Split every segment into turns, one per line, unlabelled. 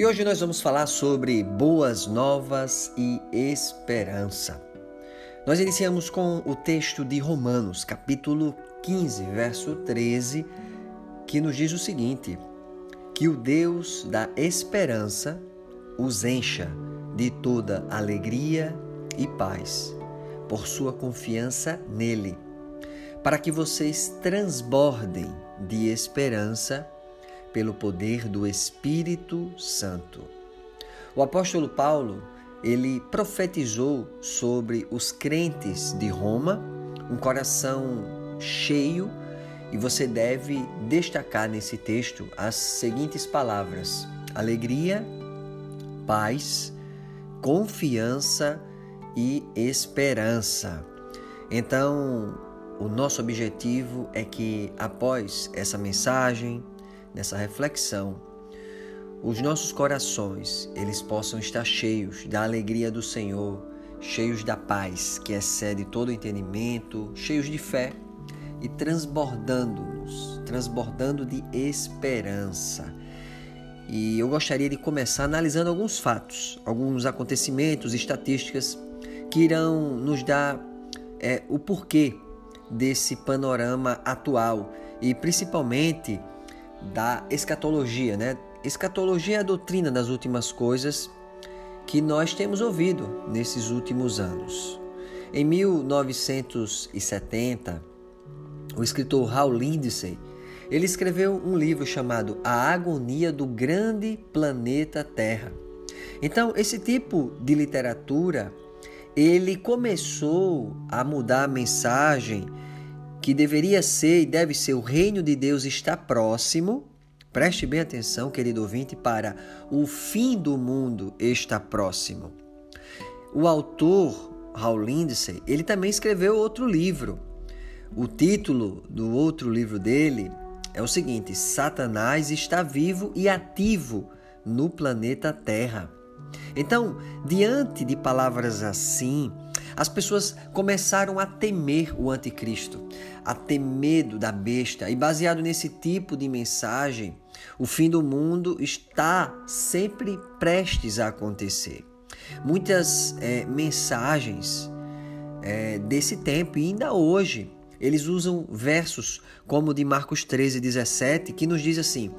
E hoje nós vamos falar sobre boas novas e esperança. Nós iniciamos com o texto de Romanos, capítulo 15, verso 13, que nos diz o seguinte: Que o Deus da esperança os encha de toda alegria e paz, por sua confiança nele, para que vocês transbordem de esperança pelo poder do Espírito Santo. O apóstolo Paulo, ele profetizou sobre os crentes de Roma, um coração cheio, e você deve destacar nesse texto as seguintes palavras: alegria, paz, confiança e esperança. Então, o nosso objetivo é que após essa mensagem, nessa reflexão, os nossos corações, eles possam estar cheios da alegria do Senhor, cheios da paz que excede todo entendimento, cheios de fé e transbordando-nos, transbordando de esperança. E eu gostaria de começar analisando alguns fatos, alguns acontecimentos, estatísticas que irão nos dar é, o porquê desse panorama atual e principalmente da escatologia, né? Escatologia é a doutrina das últimas coisas que nós temos ouvido nesses últimos anos. Em 1970, o escritor Hal Lindsey, ele escreveu um livro chamado A Agonia do Grande Planeta Terra. Então, esse tipo de literatura, ele começou a mudar a mensagem que deveria ser e deve ser o reino de Deus está próximo. Preste bem atenção, querido ouvinte, para o fim do mundo está próximo. O autor Hal Lindsey, ele também escreveu outro livro. O título do outro livro dele é o seguinte: Satanás está vivo e ativo no planeta Terra. Então, diante de palavras assim, as pessoas começaram a temer o anticristo, a ter medo da besta, e baseado nesse tipo de mensagem, o fim do mundo está sempre prestes a acontecer. Muitas é, mensagens é, desse tempo, e ainda hoje, eles usam versos como o de Marcos 13, 17, que nos diz assim: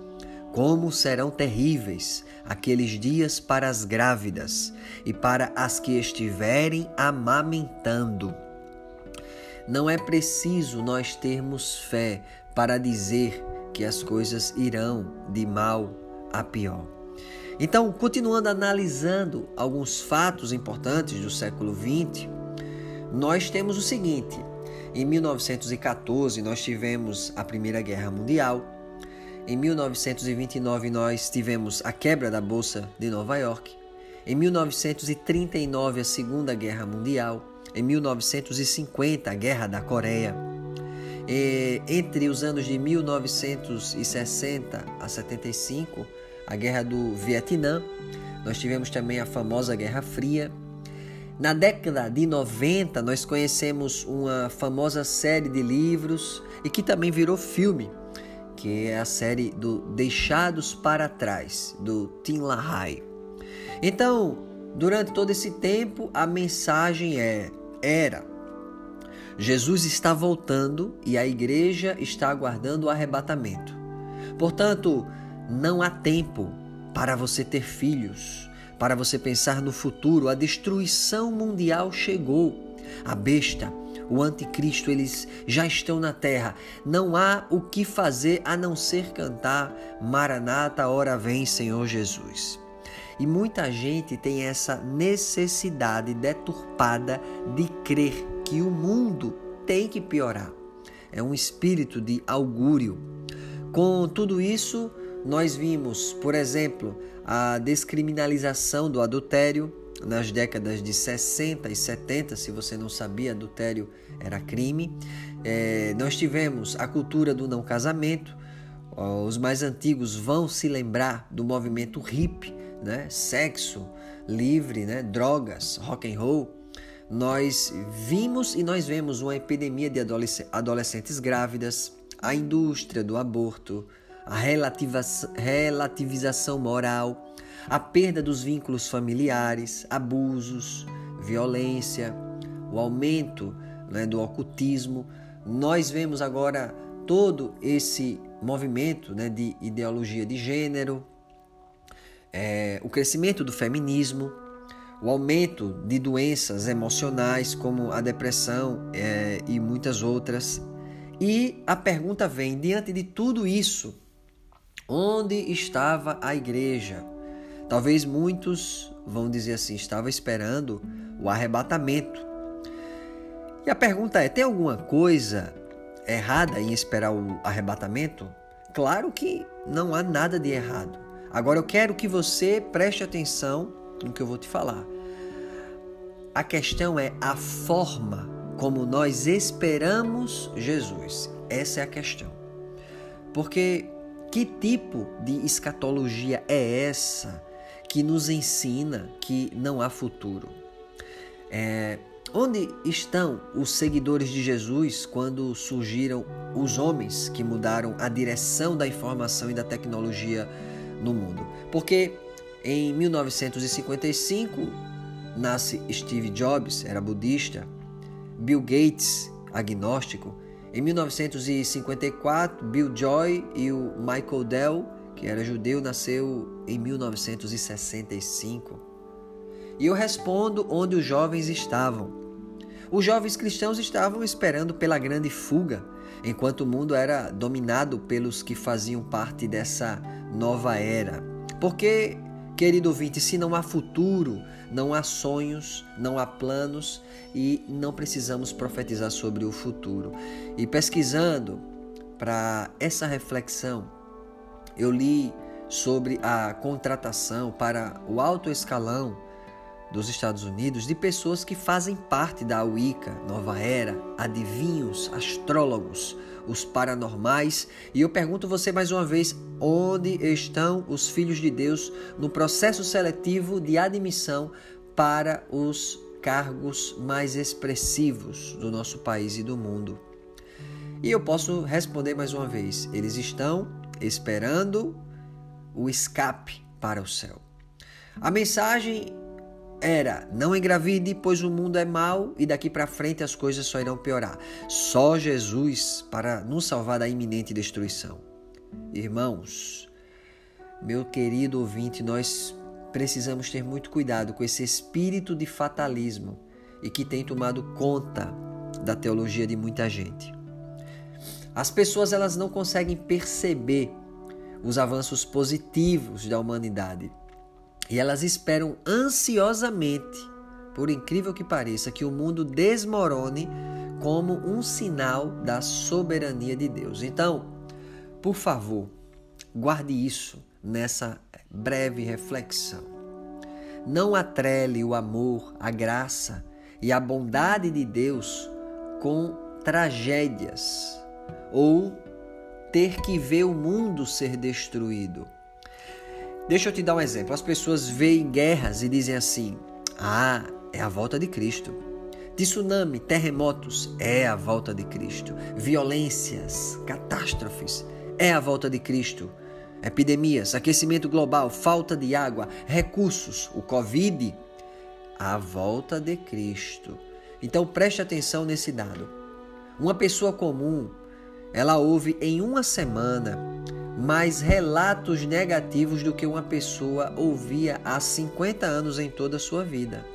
como serão terríveis aqueles dias para as grávidas e para as que estiverem amamentando. Não é preciso nós termos fé para dizer que as coisas irão de mal a pior. Então, continuando analisando alguns fatos importantes do século XX, nós temos o seguinte: em 1914 nós tivemos a Primeira Guerra Mundial. Em 1929, nós tivemos a quebra da Bolsa de Nova York. Em 1939, a Segunda Guerra Mundial. Em 1950, a Guerra da Coreia. E, entre os anos de 1960 a 75, a Guerra do Vietnã. Nós tivemos também a famosa Guerra Fria. Na década de 90, nós conhecemos uma famosa série de livros e que também virou filme, que é a série do Deixados para Trás, do Tim LaHaye. Então, durante todo esse tempo, a mensagem é, era: Jesus está voltando e a igreja está aguardando o arrebatamento. Portanto, não há tempo para você ter filhos, para você pensar no futuro. A destruição mundial chegou. A besta o anticristo, eles já estão na terra. Não há o que fazer a não ser cantar Maranata, hora vem, Senhor Jesus. E muita gente tem essa necessidade deturpada de crer que o mundo tem que piorar. É um espírito de augúrio. Com tudo isso, nós vimos, por exemplo, a descriminalização do adultério, nas décadas de 60 e 70, se você não sabia, adultério era crime. É, nós tivemos a cultura do não casamento. Os mais antigos vão se lembrar do movimento hippie, né? Sexo livre, né? Drogas, rock and roll. Nós vimos e nós vemos uma epidemia de adolescentes grávidas, a indústria do aborto, a relativização moral, a perda dos vínculos familiares, abusos, violência, o aumento né, do ocultismo. Nós vemos agora todo esse movimento né, de ideologia de gênero, é, o crescimento do feminismo, o aumento de doenças emocionais como a depressão é, e muitas outras. E a pergunta vem: diante de tudo isso, onde estava a igreja? Talvez muitos vão dizer assim: estava esperando o arrebatamento. E a pergunta é: tem alguma coisa errada em esperar o arrebatamento? Claro que não há nada de errado. Agora eu quero que você preste atenção no que eu vou te falar. A questão é a forma como nós esperamos Jesus. Essa é a questão. Porque que tipo de escatologia é essa que nos ensina que não há futuro? É, onde estão os seguidores de Jesus quando surgiram os homens que mudaram a direção da informação e da tecnologia no mundo. Porque em 1955 nasce Steve Jobs, era budista, Bill Gates, agnóstico. Em 1954, Bill Joy e o Michael Dell, que era judeu, nasceu em 1965. E eu respondo onde os jovens estavam. Os jovens cristãos estavam esperando pela grande fuga, enquanto o mundo era dominado pelos que faziam parte dessa nova era. Porque, querido ouvinte, se não há futuro, não há sonhos, não há planos e não precisamos profetizar sobre o futuro. E pesquisando para essa reflexão, eu li sobre a contratação para o alto escalão dos Estados Unidos de pessoas que fazem parte da Wicca, Nova Era, adivinhos, astrólogos, os paranormais. E eu pergunto você mais uma vez: onde estão os filhos de Deus no processo seletivo de admissão para os cargos mais expressivos do nosso país e do mundo? E eu posso responder mais uma vez: eles estão esperando o escape para o céu. A mensagem era: não engravide, pois o mundo é mau e daqui para frente as coisas só irão piorar. Só Jesus para nos salvar da iminente destruição. Irmãos, meu querido ouvinte, nós precisamos ter muito cuidado com esse espírito de fatalismo e que tem tomado conta da teologia de muita gente. As pessoas elas não conseguem perceber os avanços positivos da humanidade e elas esperam ansiosamente, por incrível que pareça, que o mundo desmorone como um sinal da soberania de Deus. Então, por favor, guarde isso nessa breve reflexão. Não atrele o amor, a graça e a bondade de Deus com tragédias ou ter que ver o mundo ser destruído. Deixa eu te dar um exemplo. As pessoas veem guerras e dizem assim: ah, é a volta de Cristo. Tsunami, terremotos, é a volta de Cristo. Violências, catástrofes, é a volta de Cristo. Epidemias, aquecimento global, falta de água, recursos, o Covid, a volta de Cristo. Então preste atenção nesse dado. Uma pessoa comum, ela ouve em uma semana mais relatos negativos do que uma pessoa ouvia há 50 anos em toda a sua vida.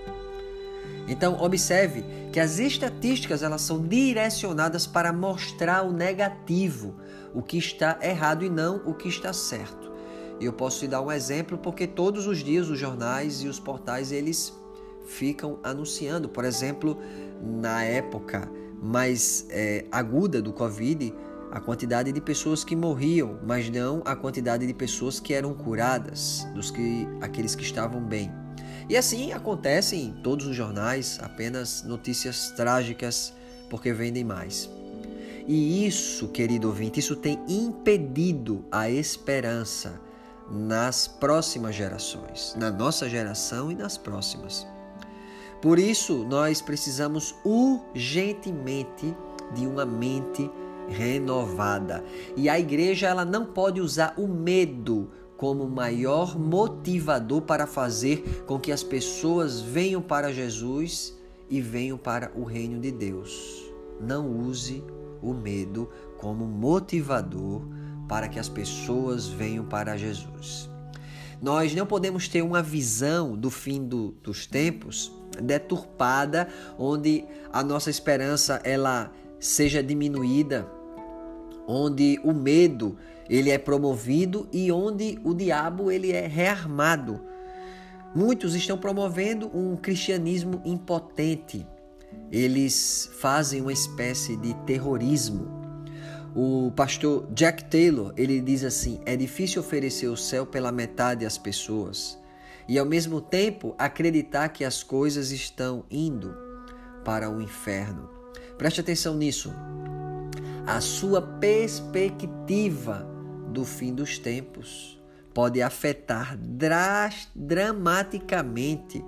Então, observe que as estatísticas elas são direcionadas para mostrar o negativo, o que está errado e não o que está certo. Eu posso te dar um exemplo porque todos os dias os jornais e os portais eles ficam anunciando, por exemplo, na época mais é, aguda do Covid, a quantidade de pessoas que morriam, mas não a quantidade de pessoas que eram curadas, dos que aqueles que estavam bem. E assim acontece em todos os jornais, apenas notícias trágicas porque vendem mais. E isso, querido ouvinte, isso tem impedido a esperança nas próximas gerações, na nossa geração e nas próximas. Por isso, nós precisamos urgentemente de uma mente renovada. E a igreja ela não pode usar o medo como maior motivador para fazer com que as pessoas venham para Jesus e venham para o reino de Deus. Não use o medo como motivador para que as pessoas venham para Jesus. Nós não podemos ter uma visão do fim do, dos tempos deturpada, onde a nossa esperança ela seja diminuída, onde o medo ele é promovido e onde o diabo ele é rearmado. Muitos estão promovendo um cristianismo impotente. Eles fazem uma espécie de terrorismo. O pastor Jack Taylor, ele diz assim: "É difícil oferecer o céu pela metade às pessoas e ao mesmo tempo acreditar que as coisas estão indo para o inferno." Preste atenção nisso. A sua perspectiva do fim dos tempos pode afetar dramaticamente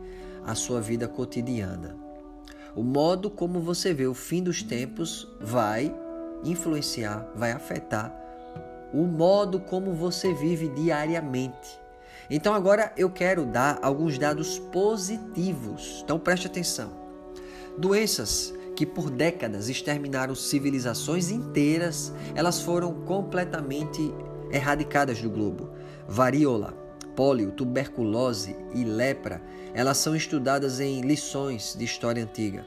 a sua vida cotidiana. O modo como você vê o fim dos tempos vai influenciar, vai afetar o modo como você vive diariamente. Então agora eu quero dar alguns dados positivos. Então preste atenção. Doenças que por décadas exterminaram civilizações inteiras, elas foram completamente erradicadas do globo. Varíola, pólio, tuberculose e lepra, elas são estudadas em lições de história antiga.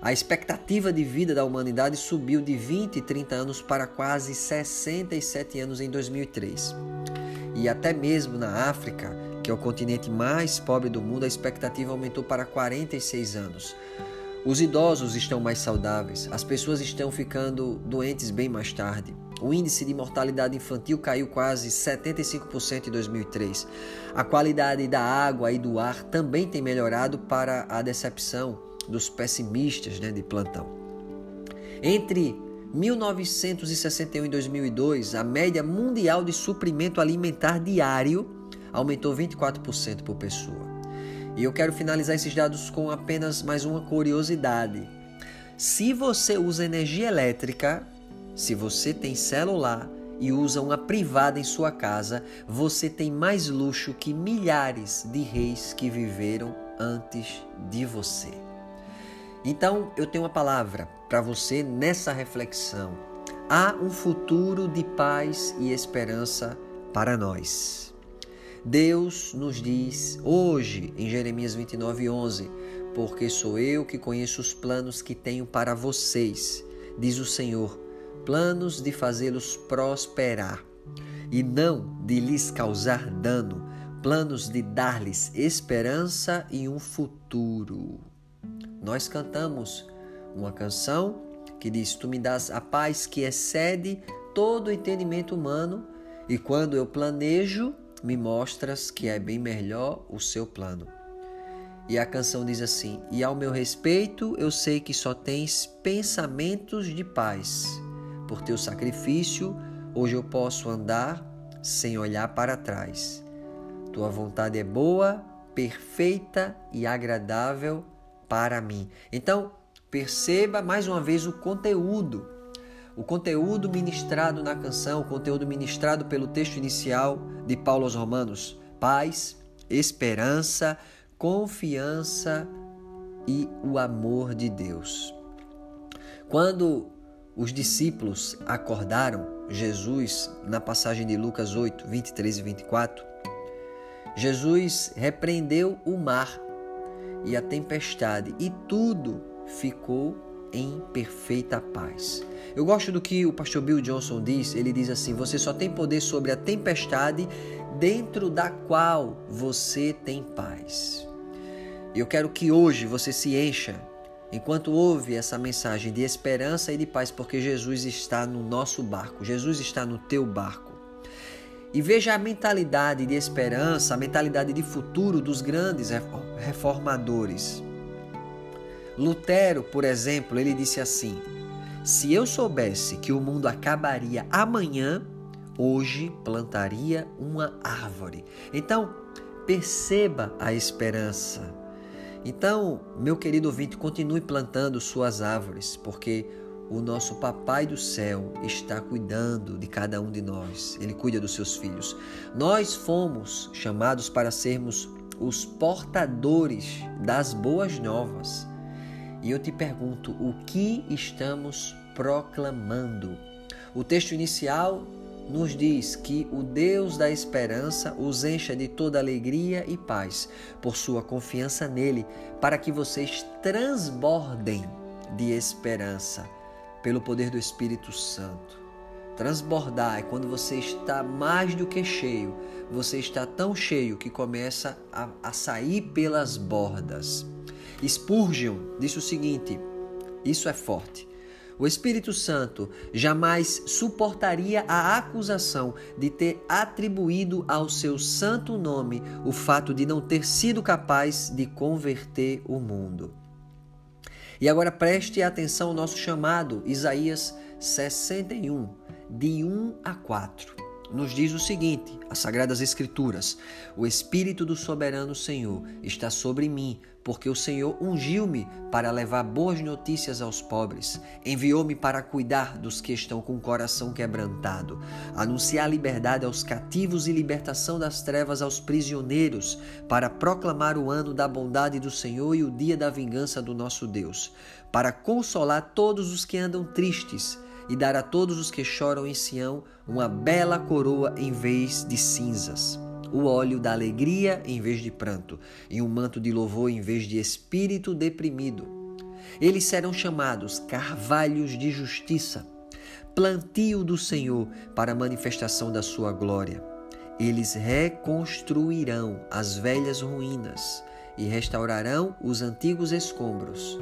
A expectativa de vida da humanidade subiu de 20 e 30 anos para quase 67 anos em 2003. E até mesmo na África, que é o continente mais pobre do mundo, a expectativa aumentou para 46 anos. Os idosos estão mais saudáveis, as pessoas estão ficando doentes bem mais tarde. O índice de mortalidade infantil caiu quase 75% em 2003. A qualidade da água e do ar também tem melhorado para a decepção dos pessimistas né, de plantão. Entre 1961 e 2002, a média mundial de suprimento alimentar diário aumentou 24% por pessoa. E eu quero finalizar esses dados com apenas mais uma curiosidade. Se você usa energia elétrica, se você tem celular e usa uma privada em sua casa, você tem mais luxo que milhares de reis que viveram antes de você. Então, eu tenho uma palavra para você nessa reflexão. Há um futuro de paz e esperança para nós. Deus nos diz hoje em Jeremias 29:11, porque sou eu que conheço os planos que tenho para vocês, diz o Senhor planos de fazê-los prosperar e não de lhes causar dano, planos de dar-lhes esperança e um futuro. Nós cantamos uma canção que diz: Tu me dás a paz que excede todo o entendimento humano, e quando eu planejo, me mostras que é bem melhor o seu plano. E a canção diz assim: E ao meu respeito, eu sei que só tens pensamentos de paz por teu sacrifício, hoje eu posso andar sem olhar para trás. Tua vontade é boa, perfeita e agradável para mim. Então, perceba mais uma vez o conteúdo. O conteúdo ministrado na canção, o conteúdo ministrado pelo texto inicial de Paulo aos Romanos: paz, esperança, confiança e o amor de Deus. Quando os discípulos acordaram Jesus na passagem de Lucas 8, 23 e 24. Jesus repreendeu o mar e a tempestade e tudo ficou em perfeita paz. Eu gosto do que o pastor Bill Johnson diz. Ele diz assim: Você só tem poder sobre a tempestade dentro da qual você tem paz. Eu quero que hoje você se encha Enquanto ouve essa mensagem de esperança e de paz, porque Jesus está no nosso barco, Jesus está no teu barco. E veja a mentalidade de esperança, a mentalidade de futuro dos grandes reformadores. Lutero, por exemplo, ele disse assim: Se eu soubesse que o mundo acabaria amanhã, hoje plantaria uma árvore. Então, perceba a esperança. Então, meu querido ouvinte, continue plantando suas árvores, porque o nosso Papai do céu está cuidando de cada um de nós. Ele cuida dos seus filhos. Nós fomos chamados para sermos os portadores das boas novas. E eu te pergunto, o que estamos proclamando? O texto inicial nos diz que o Deus da esperança os encha de toda alegria e paz por sua confiança nele, para que vocês transbordem de esperança pelo poder do Espírito Santo. Transbordar é quando você está mais do que cheio, você está tão cheio que começa a, a sair pelas bordas. Spurgeon disse o seguinte: isso é forte. O Espírito Santo jamais suportaria a acusação de ter atribuído ao seu santo nome o fato de não ter sido capaz de converter o mundo. E agora preste atenção ao nosso chamado, Isaías 61, de 1 a 4 nos diz o seguinte: as Sagradas Escrituras: O Espírito do Soberano Senhor está sobre mim, porque o Senhor ungiu-me para levar boas notícias aos pobres, enviou-me para cuidar dos que estão com o coração quebrantado, anunciar liberdade aos cativos e libertação das trevas aos prisioneiros, para proclamar o ano da bondade do Senhor e o dia da vingança do nosso Deus, para consolar todos os que andam tristes e dar a todos os que choram em Sião uma bela coroa em vez de cinzas, o óleo da alegria em vez de pranto, e um manto de louvor em vez de espírito deprimido. Eles serão chamados carvalhos de justiça, plantio do Senhor para a manifestação da sua glória. Eles reconstruirão as velhas ruínas e restaurarão os antigos escombros.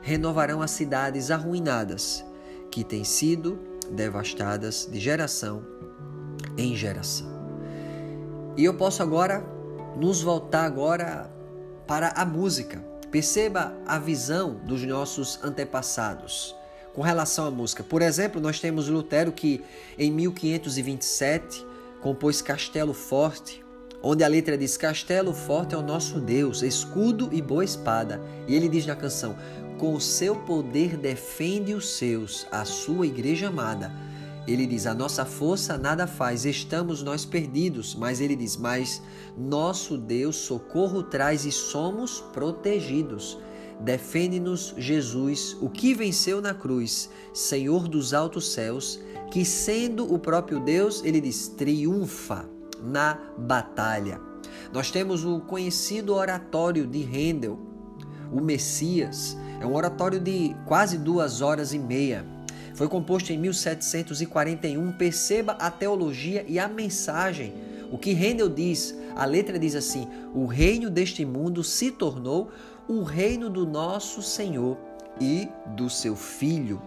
Renovarão as cidades arruinadas que têm sido devastadas de geração em geração. E eu posso agora nos voltar agora para a música. Perceba a visão dos nossos antepassados com relação à música. Por exemplo, nós temos Lutero que em 1527 compôs Castelo Forte, onde a letra diz: Castelo forte é o nosso Deus, escudo e boa espada. E ele diz na canção: com o seu poder defende os seus, a sua igreja amada. Ele diz: A nossa força nada faz, estamos nós perdidos. Mas ele diz: Mas nosso Deus socorro traz e somos protegidos. Defende-nos, Jesus, o que venceu na cruz, Senhor dos altos céus, que sendo o próprio Deus, ele diz: triunfa na batalha. Nós temos o conhecido oratório de Handel, o Messias, é um oratório de quase duas horas e meia. Foi composto em 1741. Perceba a teologia e a mensagem. O que Handel diz, a letra diz assim: O reino deste mundo se tornou o reino do nosso Senhor e do seu Filho,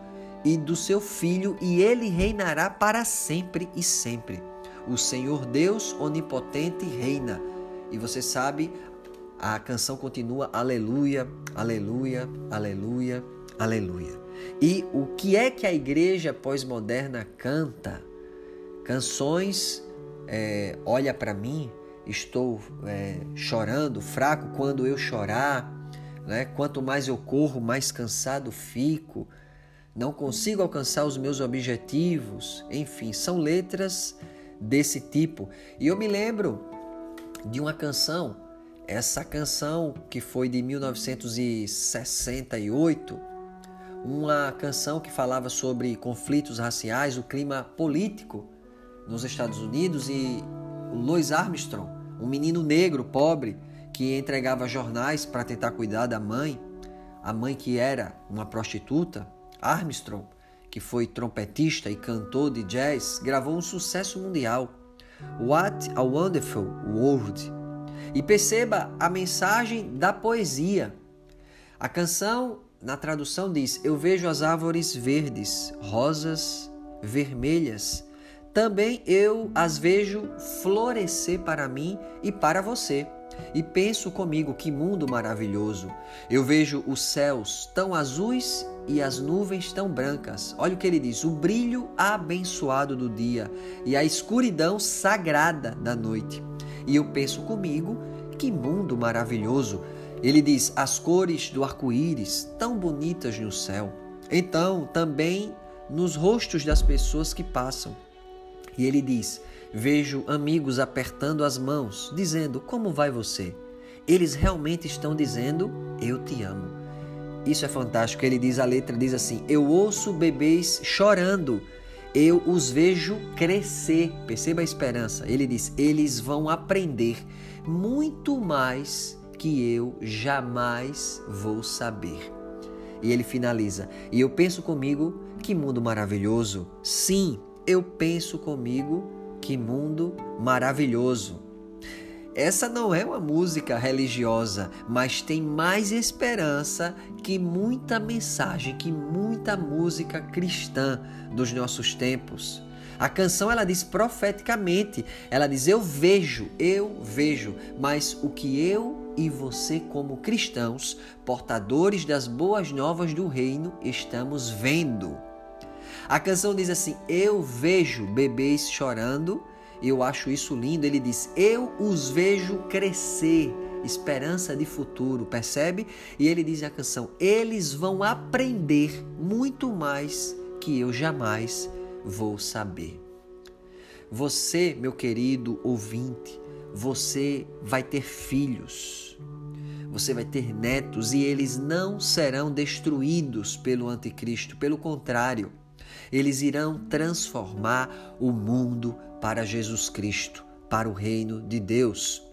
e do seu Filho, e ele reinará para sempre e sempre. O Senhor Deus onipotente reina. E você sabe a canção continua aleluia, aleluia, aleluia, aleluia. E o que é que a igreja pós-moderna canta? Canções, é, olha para mim, estou é, chorando, fraco quando eu chorar, né? quanto mais eu corro, mais cansado fico, não consigo alcançar os meus objetivos, enfim, são letras desse tipo. E eu me lembro de uma canção essa canção, que foi de 1968, uma canção que falava sobre conflitos raciais, o clima político nos Estados Unidos e Louis Armstrong, um menino negro pobre que entregava jornais para tentar cuidar da mãe, a mãe que era uma prostituta, Armstrong, que foi trompetista e cantor de jazz, gravou um sucesso mundial. What a Wonderful World e perceba a mensagem da poesia. A canção, na tradução, diz: Eu vejo as árvores verdes, rosas, vermelhas. Também eu as vejo florescer para mim e para você. E penso comigo que mundo maravilhoso. Eu vejo os céus tão azuis e as nuvens tão brancas. Olha o que ele diz: o brilho abençoado do dia e a escuridão sagrada da noite. E eu penso comigo, que mundo maravilhoso! Ele diz: as cores do arco-íris, tão bonitas no céu. Então, também nos rostos das pessoas que passam. E ele diz: Vejo amigos apertando as mãos, dizendo: Como vai você? Eles realmente estão dizendo: Eu te amo. Isso é fantástico. Ele diz: A letra diz assim: Eu ouço bebês chorando, eu os vejo crescer. Perceba a esperança. Ele diz: Eles vão aprender muito mais que eu jamais vou saber. E ele finaliza: E eu penso comigo, que mundo maravilhoso. Sim, eu penso comigo que mundo maravilhoso! Essa não é uma música religiosa, mas tem mais esperança que muita mensagem, que muita música cristã dos nossos tempos. A canção ela diz profeticamente, ela diz eu vejo, eu vejo, mas o que eu e você como cristãos, portadores das boas novas do reino, estamos vendo. A canção diz assim: Eu vejo bebês chorando, eu acho isso lindo. Ele diz: Eu os vejo crescer, esperança de futuro, percebe? E ele diz a canção: Eles vão aprender muito mais que eu jamais vou saber. Você, meu querido ouvinte, você vai ter filhos, você vai ter netos e eles não serão destruídos pelo anticristo, pelo contrário, eles irão transformar o mundo para Jesus Cristo, para o reino de Deus.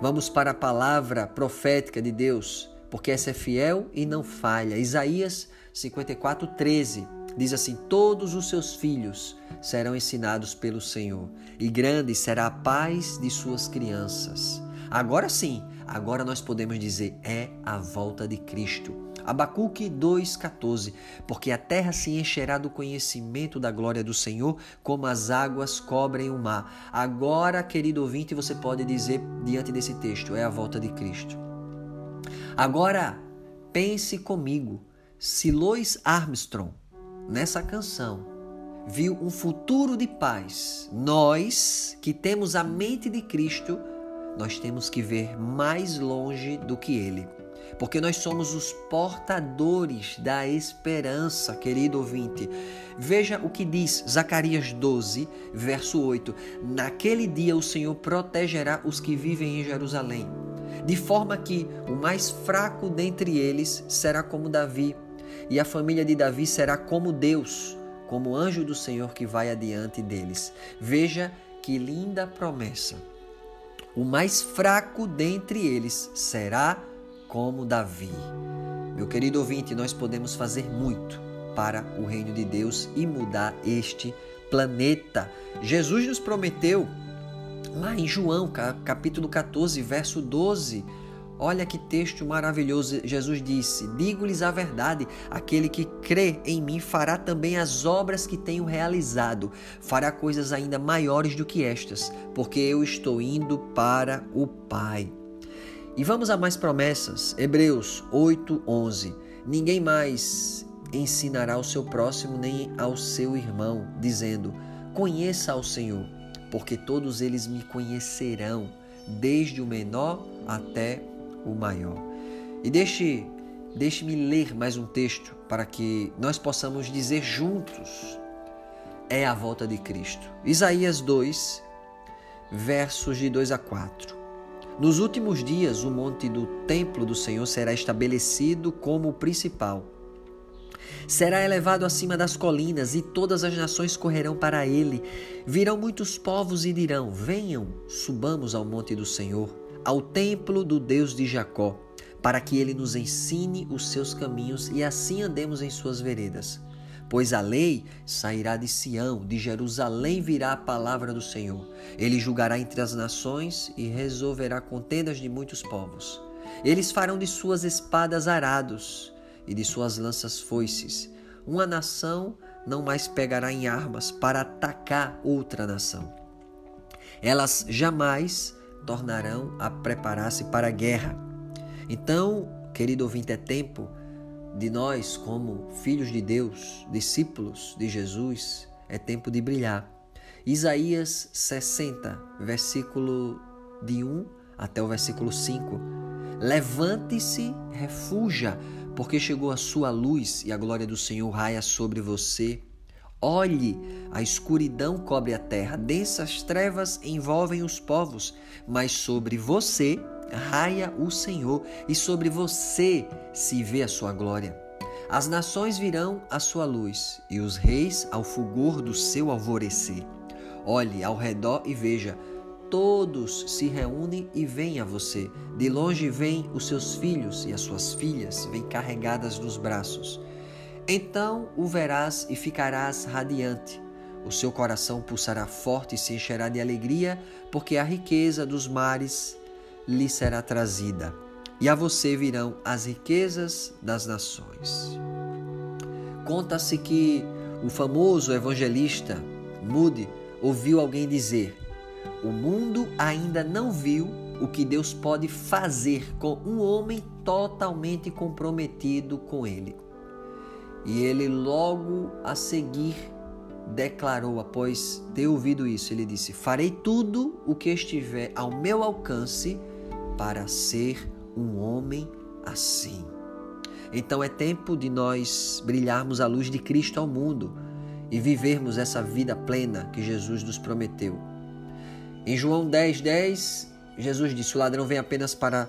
Vamos para a palavra profética de Deus, porque essa é fiel e não falha. Isaías 54, 13 diz assim: Todos os seus filhos serão ensinados pelo Senhor, e grande será a paz de suas crianças. Agora sim, agora nós podemos dizer: é a volta de Cristo. Abacuque 2,14 Porque a terra se encherá do conhecimento da glória do Senhor, como as águas cobrem o mar. Agora, querido ouvinte, você pode dizer diante desse texto: é a volta de Cristo. Agora, pense comigo: se Louis Armstrong, nessa canção, viu um futuro de paz, nós que temos a mente de Cristo, nós temos que ver mais longe do que ele porque nós somos os portadores da esperança, querido ouvinte. Veja o que diz Zacarias 12, verso 8: Naquele dia o Senhor protegerá os que vivem em Jerusalém, de forma que o mais fraco dentre eles será como Davi, e a família de Davi será como Deus, como anjo do Senhor que vai adiante deles. Veja que linda promessa. O mais fraco dentre eles será como Davi. Meu querido ouvinte, nós podemos fazer muito para o reino de Deus e mudar este planeta. Jesus nos prometeu lá em João, capítulo 14, verso 12. Olha que texto maravilhoso. Jesus disse: Digo-lhes a verdade: aquele que crê em mim fará também as obras que tenho realizado, fará coisas ainda maiores do que estas, porque eu estou indo para o Pai. E vamos a mais promessas. Hebreus 8:11. Ninguém mais ensinará ao seu próximo nem ao seu irmão, dizendo: Conheça ao Senhor, porque todos eles me conhecerão, desde o menor até o maior. E deixe deixe-me ler mais um texto para que nós possamos dizer juntos: é a volta de Cristo. Isaías 2, versos de 2 a 4. Nos últimos dias, o monte do templo do Senhor será estabelecido como o principal. Será elevado acima das colinas e todas as nações correrão para ele. Virão muitos povos e dirão: Venham, subamos ao monte do Senhor, ao templo do Deus de Jacó, para que ele nos ensine os seus caminhos e assim andemos em suas veredas. Pois a lei sairá de Sião, de Jerusalém virá a palavra do Senhor. Ele julgará entre as nações e resolverá contendas de muitos povos. Eles farão de suas espadas arados e de suas lanças foices. Uma nação não mais pegará em armas para atacar outra nação. Elas jamais tornarão a preparar-se para a guerra. Então, querido ouvinte, é tempo de nós, como filhos de Deus, discípulos de Jesus, é tempo de brilhar. Isaías 60, versículo de 1 até o versículo 5. Levante-se, refuja, porque chegou a sua luz e a glória do Senhor raia sobre você. Olhe, a escuridão cobre a terra, densas trevas envolvem os povos, mas sobre você raia o Senhor e sobre você se vê a sua glória. As nações virão à sua luz e os reis ao fulgor do seu alvorecer. Olhe ao redor e veja, todos se reúnem e vêm a você. De longe vêm os seus filhos e as suas filhas, vêm carregadas nos braços. Então o verás e ficarás radiante. O seu coração pulsará forte e se encherá de alegria, porque a riqueza dos mares lhe será trazida, e a você virão as riquezas das nações. Conta-se que o famoso evangelista Moody ouviu alguém dizer: O mundo ainda não viu o que Deus pode fazer com um homem totalmente comprometido com Ele. E ele logo a seguir declarou, após ter ouvido isso, ele disse: Farei tudo o que estiver ao meu alcance para ser um homem assim. Então é tempo de nós brilharmos a luz de Cristo ao mundo e vivermos essa vida plena que Jesus nos prometeu. Em João 10, 10, Jesus disse: O ladrão vem apenas para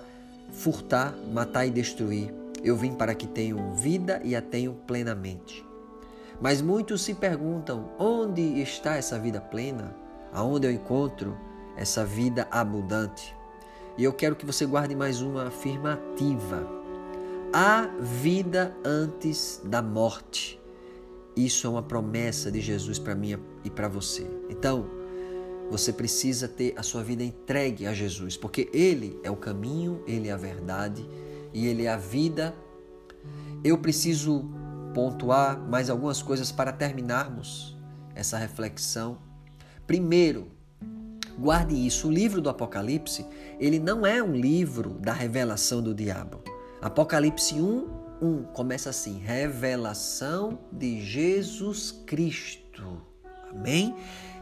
furtar, matar e destruir. Eu vim para que tenham vida e a tenham plenamente. Mas muitos se perguntam: onde está essa vida plena? Aonde eu encontro essa vida abundante? E eu quero que você guarde mais uma afirmativa. Há vida antes da morte. Isso é uma promessa de Jesus para mim e para você. Então, você precisa ter a sua vida entregue a Jesus, porque Ele é o caminho, Ele é a verdade e Ele é a vida. Eu preciso pontuar mais algumas coisas para terminarmos essa reflexão. Primeiro, guarde isso, o livro do Apocalipse, ele não é um livro da revelação do diabo. Apocalipse 1, 1 começa assim: revelação de Jesus Cristo. Amém?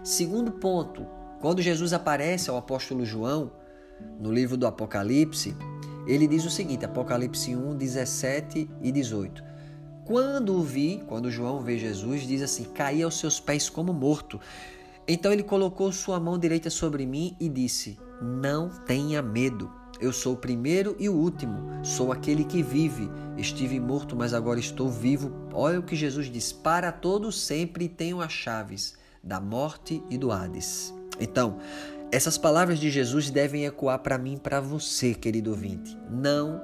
Segundo ponto, quando Jesus aparece ao apóstolo João, no livro do Apocalipse, ele diz o seguinte: Apocalipse 1, 17 e 18. Quando o vi, quando João vê Jesus, diz assim: Caí aos seus pés como morto. Então ele colocou sua mão direita sobre mim e disse: Não tenha medo. Eu sou o primeiro e o último. Sou aquele que vive. Estive morto, mas agora estou vivo. Olha o que Jesus diz: Para todos sempre tenho as chaves da morte e do Hades. Então, essas palavras de Jesus devem ecoar para mim para você, querido ouvinte. Não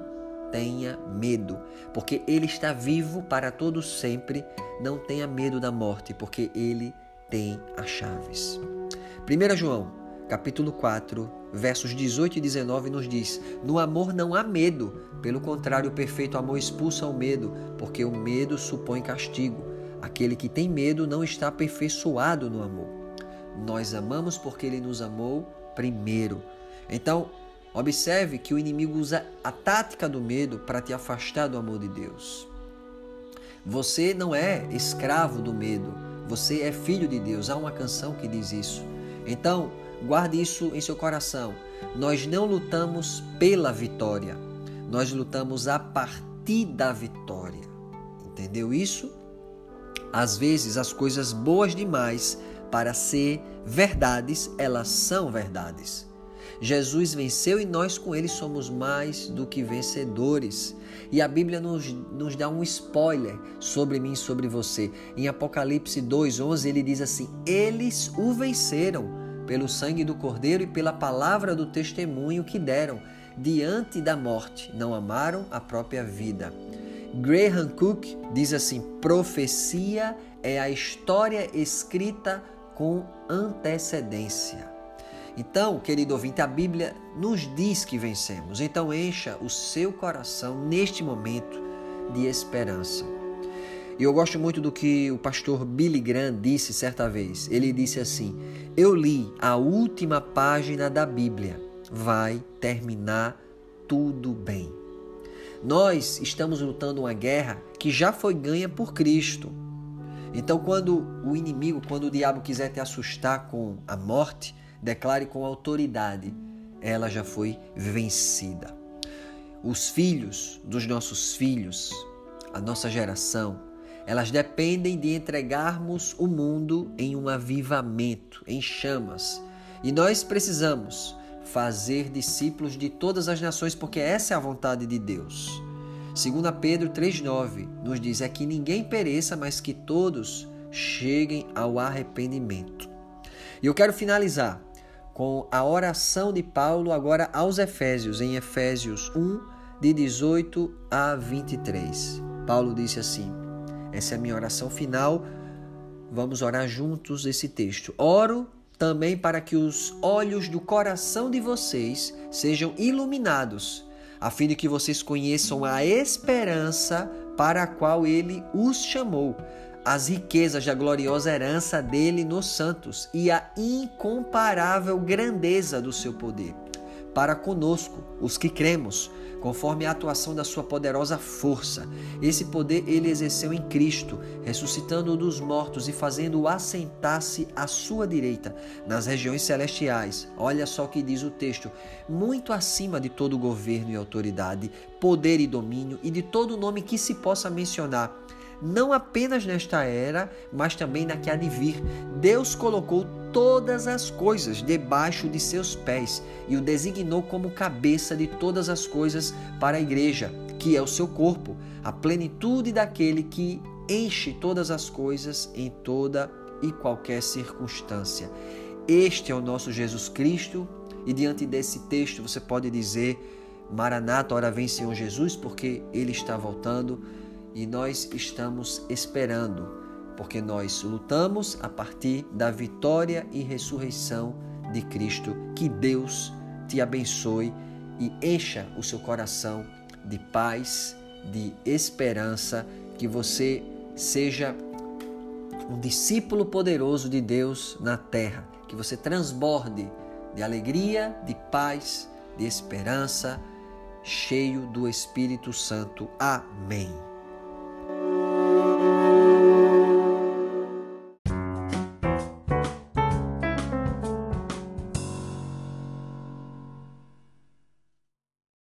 tenha medo, porque Ele está vivo para todos sempre. Não tenha medo da morte, porque Ele tem as chaves. 1 João, capítulo 4, versos 18 e 19 nos diz: No amor não há medo, pelo contrário, o perfeito amor expulsa o medo, porque o medo supõe castigo. Aquele que tem medo não está aperfeiçoado no amor. Nós amamos porque ele nos amou primeiro. Então, observe que o inimigo usa a tática do medo para te afastar do amor de Deus. Você não é escravo do medo, você é filho de Deus. Há uma canção que diz isso. Então, guarde isso em seu coração. Nós não lutamos pela vitória, nós lutamos a partir da vitória. Entendeu isso? Às vezes, as coisas boas demais para ser verdades, elas são verdades. Jesus venceu e nós com ele somos mais do que vencedores. E a Bíblia nos, nos dá um spoiler sobre mim e sobre você. Em Apocalipse 2,11 ele diz assim: Eles o venceram pelo sangue do Cordeiro e pela palavra do testemunho que deram. Diante da morte, não amaram a própria vida. Graham Cook diz assim: profecia é a história escrita com antecedência. Então, querido ouvinte, a Bíblia nos diz que vencemos. Então, encha o seu coração neste momento de esperança. E eu gosto muito do que o pastor Billy Graham disse certa vez. Ele disse assim: Eu li a última página da Bíblia. Vai terminar tudo bem. Nós estamos lutando uma guerra que já foi ganha por Cristo. Então, quando o inimigo, quando o diabo quiser te assustar com a morte, declare com autoridade: ela já foi vencida. Os filhos dos nossos filhos a nossa geração, elas dependem de entregarmos o mundo em um avivamento, em chamas. E nós precisamos fazer discípulos de todas as nações, porque essa é a vontade de Deus. 2 Pedro 3,9 nos diz: é que ninguém pereça, mas que todos cheguem ao arrependimento. E eu quero finalizar com a oração de Paulo agora aos Efésios, em Efésios 1, de 18 a 23. Paulo disse assim: essa é a minha oração final. Vamos orar juntos esse texto. Oro também para que os olhos do coração de vocês sejam iluminados, a fim de que vocês conheçam a esperança para a qual ele os chamou, as riquezas da gloriosa herança dele nos santos e a incomparável grandeza do seu poder. Para conosco, os que cremos, conforme a atuação da sua poderosa força. Esse poder ele exerceu em Cristo, ressuscitando-o dos mortos e fazendo-o assentar-se à sua direita, nas regiões celestiais. Olha só o que diz o texto: muito acima de todo governo e autoridade, poder e domínio e de todo nome que se possa mencionar não apenas nesta era, mas também na que há de vir. Deus colocou todas as coisas debaixo de seus pés e o designou como cabeça de todas as coisas para a igreja, que é o seu corpo, a plenitude daquele que enche todas as coisas em toda e qualquer circunstância. Este é o nosso Jesus Cristo, e diante desse texto você pode dizer: Maranata, ora vem Senhor Jesus, porque ele está voltando e nós estamos esperando, porque nós lutamos a partir da vitória e ressurreição de Cristo. Que Deus te abençoe e encha o seu coração de paz, de esperança, que você seja um discípulo poderoso de Deus na terra, que você transborde de alegria, de paz, de esperança, cheio do Espírito Santo. Amém.